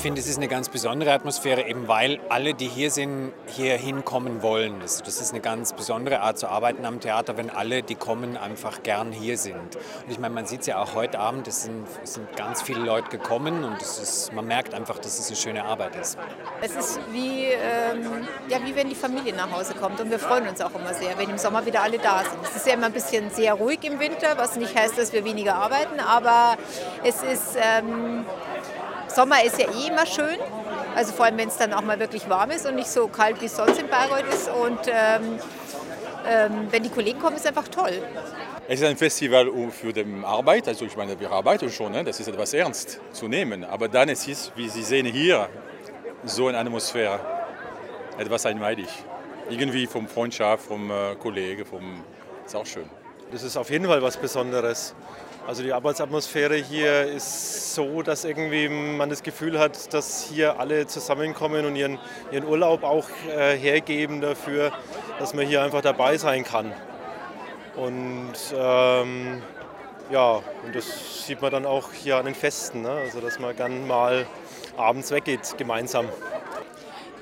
Finde, es ist eine ganz besondere Atmosphäre, eben weil alle, die hier sind, hier hinkommen wollen. Das, das, ist eine ganz besondere Art zu arbeiten am Theater, wenn alle, die kommen, einfach gern hier sind. Und ich meine, man sieht es ja auch heute Abend, es sind, es sind ganz viele Leute gekommen und ist, man merkt einfach, dass es eine schöne Arbeit ist. Es ist wie, ähm, ja, wie wenn die Familie nach Hause kommt und wir freuen uns auch immer sehr, wenn im Sommer wieder alle da sind. Es ist ja immer ein bisschen sehr ruhig im Winter, was nicht heißt, dass wir weniger arbeiten, aber es ist... Ähm, Sommer ist ja eh immer schön, also vor allem wenn es dann auch mal wirklich warm ist und nicht so kalt wie es sonst in Bayreuth ist. Und ähm, ähm, wenn die Kollegen kommen, ist es einfach toll. Es ist ein Festival für die Arbeit, also ich meine, wir arbeiten schon, ne? das ist etwas ernst zu nehmen. Aber dann ist es, wie Sie sehen hier, so eine Atmosphäre, etwas einmalig. Irgendwie vom Freundschaft, vom äh, Kollegen, vom, ist auch schön. Das ist auf jeden Fall was Besonderes. Also die Arbeitsatmosphäre hier ist so, dass irgendwie man das Gefühl hat, dass hier alle zusammenkommen und ihren, ihren Urlaub auch äh, hergeben dafür, dass man hier einfach dabei sein kann. Und ähm, ja, und das sieht man dann auch hier an den Festen, ne? also dass man gern mal abends weggeht gemeinsam.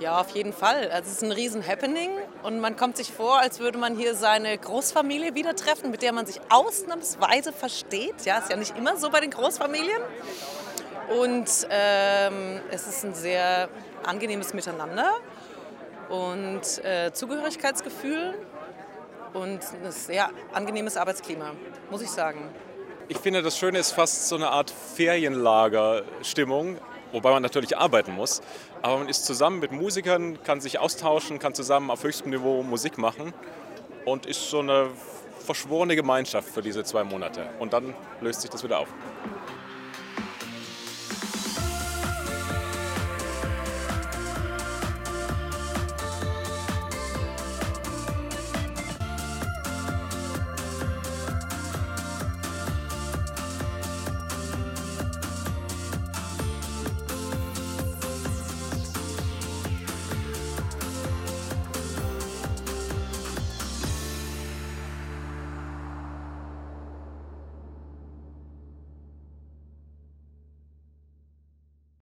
Ja, auf jeden Fall. Also es ist ein riesen Happening und man kommt sich vor, als würde man hier seine Großfamilie wieder treffen, mit der man sich ausnahmsweise versteht. Ja, ist ja nicht immer so bei den Großfamilien. Und ähm, es ist ein sehr angenehmes Miteinander und äh, Zugehörigkeitsgefühl und ein sehr angenehmes Arbeitsklima, muss ich sagen. Ich finde, das Schöne ist fast so eine Art Ferienlagerstimmung wobei man natürlich arbeiten muss. Aber man ist zusammen mit Musikern, kann sich austauschen, kann zusammen auf höchstem Niveau Musik machen und ist so eine verschworene Gemeinschaft für diese zwei Monate. Und dann löst sich das wieder auf.